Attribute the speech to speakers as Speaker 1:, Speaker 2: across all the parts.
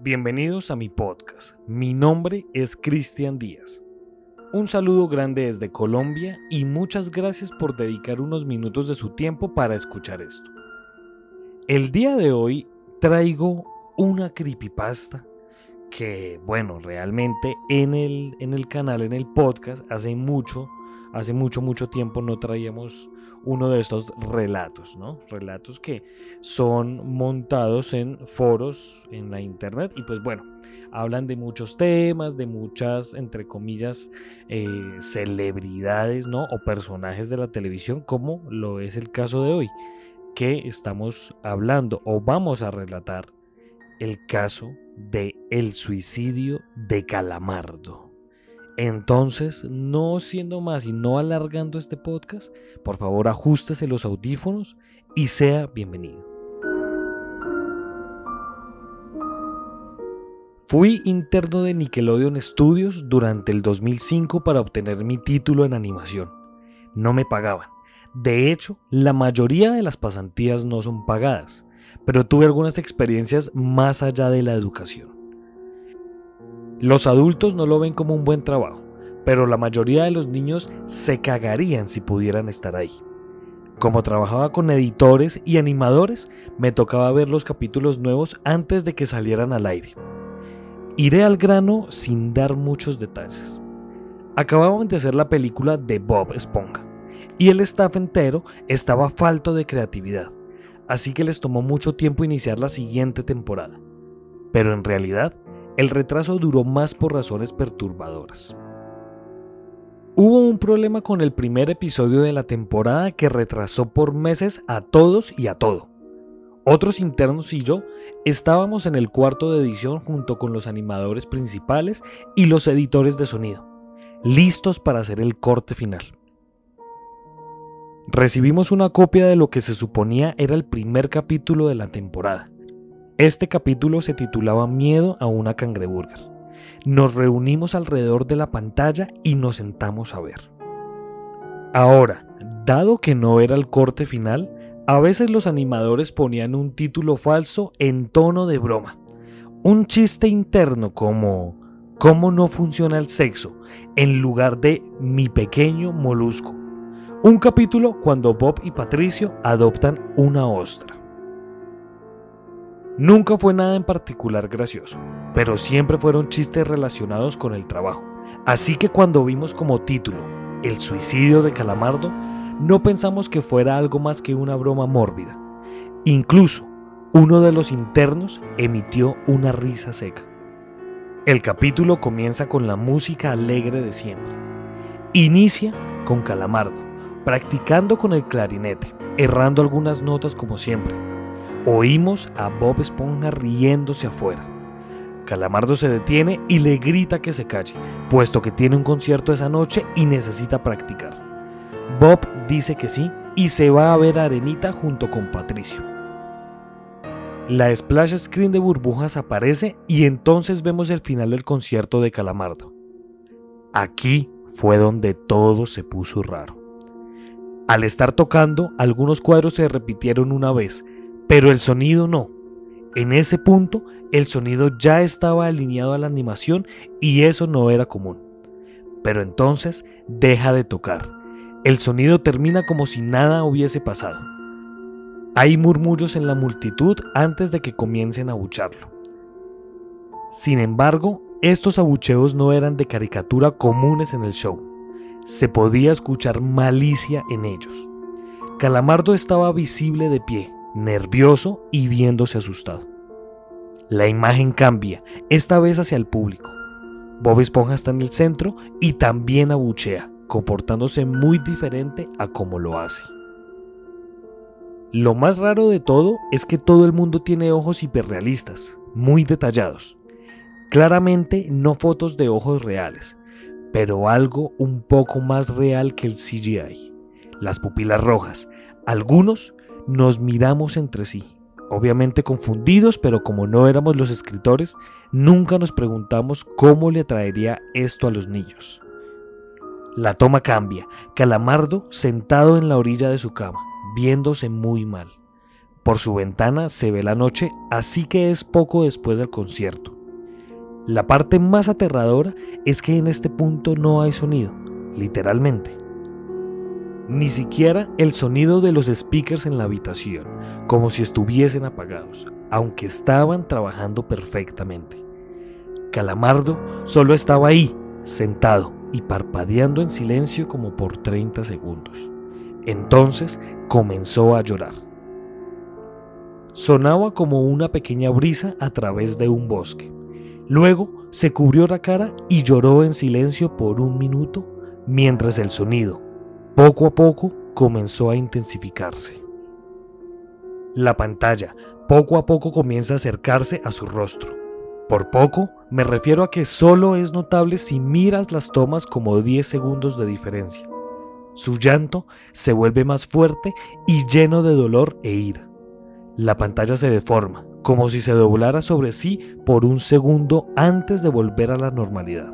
Speaker 1: Bienvenidos a mi podcast. Mi nombre es Cristian Díaz. Un saludo grande desde Colombia y muchas gracias por dedicar unos minutos de su tiempo para escuchar esto. El día de hoy traigo una creepypasta que, bueno, realmente en el, en el canal, en el podcast, hace mucho, hace mucho, mucho tiempo no traíamos uno de estos relatos, ¿no? Relatos que son montados en foros en la internet y pues bueno, hablan de muchos temas, de muchas, entre comillas, eh, celebridades, ¿no? O personajes de la televisión, como lo es el caso de hoy, que estamos hablando o vamos a relatar el caso de el suicidio de Calamardo. Entonces, no siendo más y no alargando este podcast, por favor ajustese los audífonos y sea bienvenido. Fui interno de Nickelodeon Studios durante el 2005 para obtener mi título en animación. No me pagaban. De hecho, la mayoría de las pasantías no son pagadas, pero tuve algunas experiencias más allá de la educación. Los adultos no lo ven como un buen trabajo, pero la mayoría de los niños se cagarían si pudieran estar ahí. Como trabajaba con editores y animadores, me tocaba ver los capítulos nuevos antes de que salieran al aire. Iré al grano sin dar muchos detalles. Acababan de hacer la película de Bob Esponja, y el staff entero estaba falto de creatividad, así que les tomó mucho tiempo iniciar la siguiente temporada. Pero en realidad, el retraso duró más por razones perturbadoras. Hubo un problema con el primer episodio de la temporada que retrasó por meses a todos y a todo. Otros internos y yo estábamos en el cuarto de edición junto con los animadores principales y los editores de sonido, listos para hacer el corte final. Recibimos una copia de lo que se suponía era el primer capítulo de la temporada. Este capítulo se titulaba Miedo a una cangreburger. Nos reunimos alrededor de la pantalla y nos sentamos a ver. Ahora, dado que no era el corte final, a veces los animadores ponían un título falso en tono de broma. Un chiste interno como ¿Cómo no funciona el sexo? en lugar de Mi pequeño molusco. Un capítulo cuando Bob y Patricio adoptan una ostra. Nunca fue nada en particular gracioso, pero siempre fueron chistes relacionados con el trabajo. Así que cuando vimos como título El suicidio de Calamardo, no pensamos que fuera algo más que una broma mórbida. Incluso, uno de los internos emitió una risa seca. El capítulo comienza con la música alegre de siempre. Inicia con Calamardo, practicando con el clarinete, errando algunas notas como siempre Oímos a Bob Esponja riéndose afuera. Calamardo se detiene y le grita que se calle, puesto que tiene un concierto esa noche y necesita practicar. Bob dice que sí y se va a ver a Arenita junto con Patricio. La splash screen de burbujas aparece y entonces vemos el final del concierto de Calamardo. Aquí fue donde todo se puso raro. Al estar tocando, algunos cuadros se repitieron una vez, pero el sonido no. En ese punto, el sonido ya estaba alineado a la animación y eso no era común. Pero entonces deja de tocar. El sonido termina como si nada hubiese pasado. Hay murmullos en la multitud antes de que comiencen a abucharlo. Sin embargo, estos abucheos no eran de caricatura comunes en el show. Se podía escuchar malicia en ellos. Calamardo estaba visible de pie, nervioso y viéndose asustado. La imagen cambia, esta vez hacia el público. Bob Esponja está en el centro y también abuchea, comportándose muy diferente a como lo hace. Lo más raro de todo es que todo el mundo tiene ojos hiperrealistas, muy detallados. Claramente no fotos de ojos reales, pero algo un poco más real que el CGI. Las pupilas rojas, algunos nos miramos entre sí, Obviamente confundidos, pero como no éramos los escritores, nunca nos preguntamos cómo le traería esto a los niños. La toma cambia, Calamardo sentado en la orilla de su cama, viéndose muy mal. Por su ventana se ve la noche, así que es poco después del concierto. La parte más aterradora es que en este punto no hay sonido, literalmente. Ni siquiera el sonido de los speakers en la habitación, como si estuviesen apagados, aunque estaban trabajando perfectamente. Calamardo solo estaba ahí, sentado y parpadeando en silencio como por 30 segundos. Entonces comenzó a llorar. Sonaba como una pequeña brisa a través de un bosque. Luego se cubrió la cara y lloró en silencio por un minuto mientras el sonido, poco a poco comenzó a intensificarse. La pantalla poco a poco comienza a acercarse a su rostro. Por poco me refiero a que solo es notable si miras las tomas como 10 segundos de diferencia. Su llanto se vuelve más fuerte y lleno de dolor e ira. La pantalla se deforma, como si se doblara sobre sí por un segundo antes de volver a la normalidad.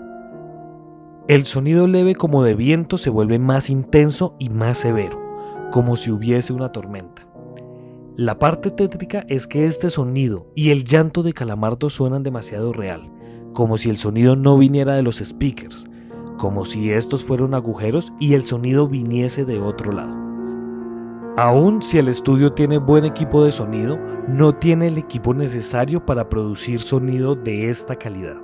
Speaker 1: El sonido leve como de viento se vuelve más intenso y más severo, como si hubiese una tormenta. La parte tétrica es que este sonido y el llanto de Calamardo suenan demasiado real, como si el sonido no viniera de los speakers, como si estos fueran agujeros y el sonido viniese de otro lado. Aún si el estudio tiene buen equipo de sonido, no tiene el equipo necesario para producir sonido de esta calidad.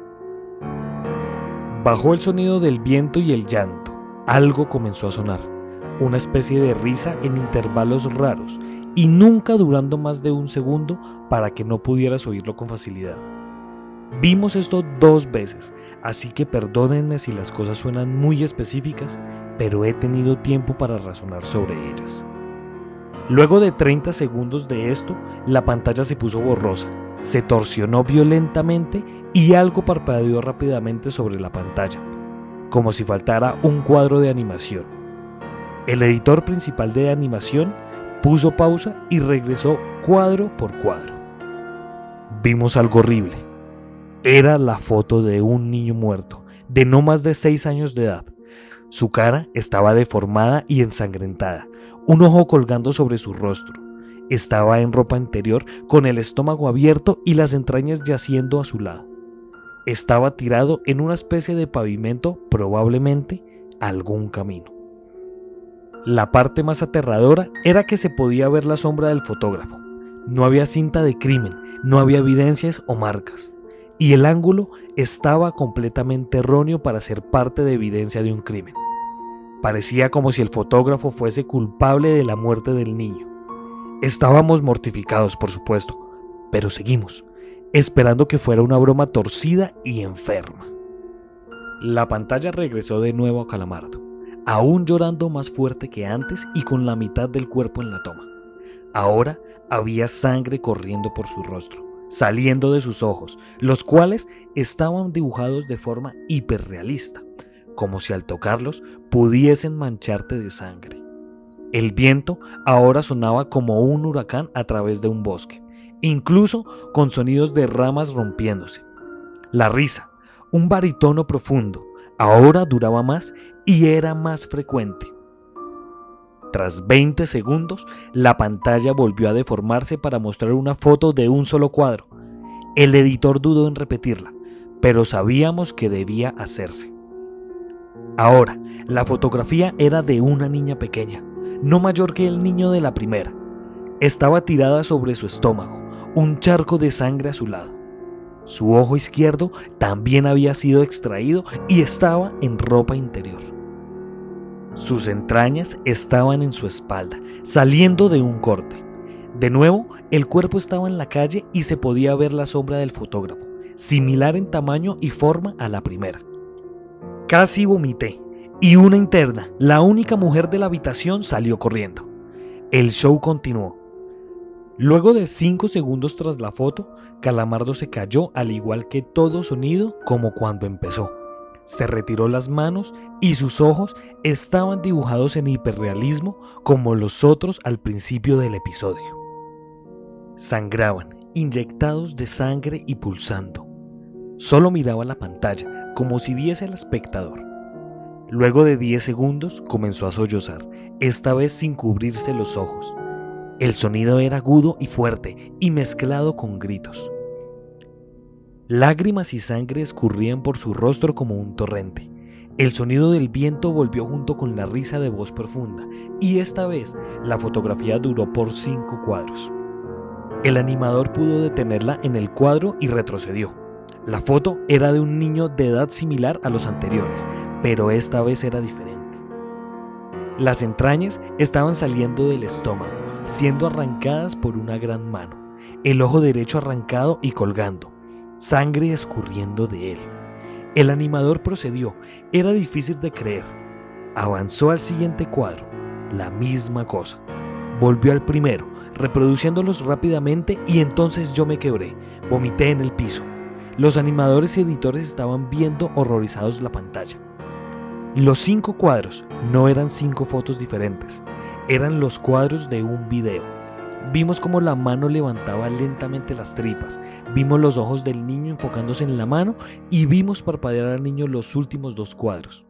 Speaker 1: Bajó el sonido del viento y el llanto. Algo comenzó a sonar, una especie de risa en intervalos raros y nunca durando más de un segundo para que no pudieras oírlo con facilidad. Vimos esto dos veces, así que perdónenme si las cosas suenan muy específicas, pero he tenido tiempo para razonar sobre ellas. Luego de 30 segundos de esto, la pantalla se puso borrosa se torsionó violentamente y algo parpadeó rápidamente sobre la pantalla, como si faltara un cuadro de animación. El editor principal de animación puso pausa y regresó cuadro por cuadro. Vimos algo horrible. Era la foto de un niño muerto, de no más de 6 años de edad. Su cara estaba deformada y ensangrentada, un ojo colgando sobre su rostro estaba en ropa interior con el estómago abierto y las entrañas yaciendo a su lado. Estaba tirado en una especie de pavimento, probablemente algún camino. La parte más aterradora era que se podía ver la sombra del fotógrafo. No había cinta de crimen, no había evidencias o marcas. Y el ángulo estaba completamente erróneo para ser parte de evidencia de un crimen. Parecía como si el fotógrafo fuese culpable de la muerte del niño. Estábamos mortificados, por supuesto, pero seguimos, esperando que fuera una broma torcida y enferma. La pantalla regresó de nuevo a Calamardo, aún llorando más fuerte que antes y con la mitad del cuerpo en la toma. Ahora había sangre corriendo por su rostro, saliendo de sus ojos, los cuales estaban dibujados de forma hiperrealista, como si al tocarlos pudiesen mancharte de sangre. El viento ahora sonaba como un huracán a través de un bosque, incluso con sonidos de ramas rompiéndose. La risa, un baritono profundo, ahora duraba más y era más frecuente. Tras 20 segundos, la pantalla volvió a deformarse para mostrar una foto de un solo cuadro. El editor dudó en repetirla, pero sabíamos que debía hacerse. Ahora, la fotografía era de una niña pequeña no mayor que el niño de la primera. Estaba tirada sobre su estómago, un charco de sangre a su lado. Su ojo izquierdo también había sido extraído y estaba en ropa interior. Sus entrañas estaban en su espalda, saliendo de un corte. De nuevo, el cuerpo estaba en la calle y se podía ver la sombra del fotógrafo, similar en tamaño y forma a la primera. Casi vomité y una interna, la única mujer de la habitación, salió corriendo. El show continuó. Luego de cinco segundos tras la foto, Calamardo se cayó al igual que todo sonido como cuando empezó. Se retiró las manos y sus ojos estaban dibujados en hiperrealismo como los otros al principio del episodio. Sangraban, inyectados de sangre y pulsando. Solo miraba la pantalla, como si viese al espectador. Luego de 10 segundos comenzó a sollozar, esta vez sin cubrirse los ojos. El sonido era agudo y fuerte y mezclado con gritos. Lágrimas y sangre escurrían por su rostro como un torrente. El sonido del viento volvió junto con la risa de voz profunda, y esta vez la fotografía duró por cinco cuadros. El animador pudo detenerla en el cuadro y retrocedió. La foto era de un niño de edad similar a los anteriores, pero esta vez era diferente. Las entrañas estaban saliendo del estómago, siendo arrancadas por una gran mano, el ojo derecho arrancado y colgando, sangre escurriendo de él. El animador procedió, era difícil de creer. Avanzó al siguiente cuadro, la misma cosa. Volvió al primero, reproduciéndolos rápidamente y entonces yo me quebré, vomité en el piso. Los animadores y editores estaban viendo horrorizados la pantalla. Los cinco cuadros no eran cinco fotos diferentes, eran los cuadros de un video. Vimos cómo la mano levantaba lentamente las tripas, vimos los ojos del niño enfocándose en la mano y vimos parpadear al niño los últimos dos cuadros.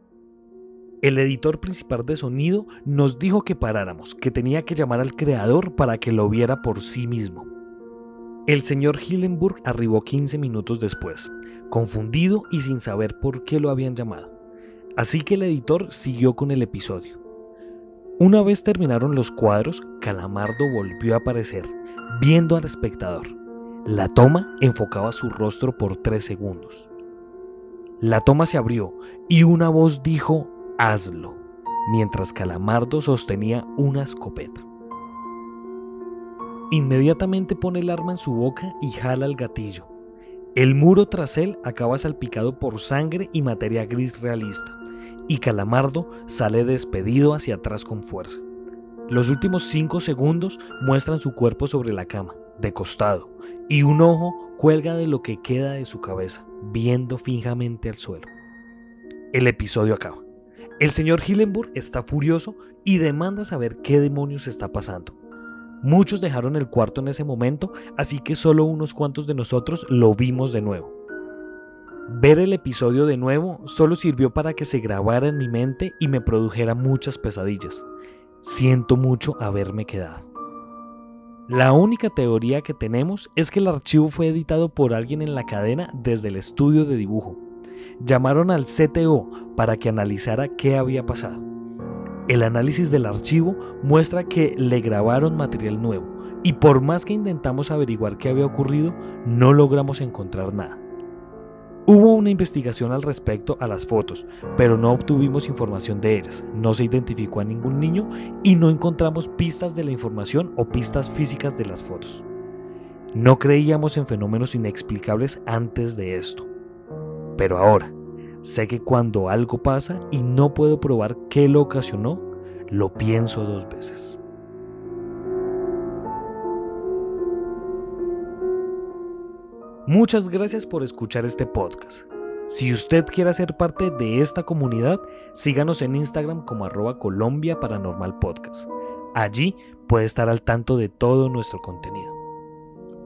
Speaker 1: El editor principal de sonido nos dijo que paráramos, que tenía que llamar al creador para que lo viera por sí mismo. El señor Hillenburg arribó 15 minutos después, confundido y sin saber por qué lo habían llamado. Así que el editor siguió con el episodio. Una vez terminaron los cuadros, Calamardo volvió a aparecer, viendo al espectador. La toma enfocaba su rostro por tres segundos. La toma se abrió y una voz dijo, hazlo, mientras Calamardo sostenía una escopeta. Inmediatamente pone el arma en su boca y jala el gatillo. El muro tras él acaba salpicado por sangre y materia gris realista y Calamardo sale despedido hacia atrás con fuerza. Los últimos cinco segundos muestran su cuerpo sobre la cama, de costado, y un ojo cuelga de lo que queda de su cabeza, viendo fijamente al suelo. El episodio acaba. El señor Hillenburg está furioso y demanda saber qué demonios está pasando. Muchos dejaron el cuarto en ese momento, así que solo unos cuantos de nosotros lo vimos de nuevo. Ver el episodio de nuevo solo sirvió para que se grabara en mi mente y me produjera muchas pesadillas. Siento mucho haberme quedado. La única teoría que tenemos es que el archivo fue editado por alguien en la cadena desde el estudio de dibujo. Llamaron al CTO para que analizara qué había pasado. El análisis del archivo muestra que le grabaron material nuevo y por más que intentamos averiguar qué había ocurrido, no logramos encontrar nada. Hubo una investigación al respecto a las fotos, pero no obtuvimos información de ellas, no se identificó a ningún niño y no encontramos pistas de la información o pistas físicas de las fotos. No creíamos en fenómenos inexplicables antes de esto, pero ahora sé que cuando algo pasa y no puedo probar qué lo ocasionó, lo pienso dos veces. Muchas gracias por escuchar este podcast. Si usted quiere ser parte de esta comunidad, síganos en Instagram como arroba Colombia Paranormal Podcast. Allí puede estar al tanto de todo nuestro contenido.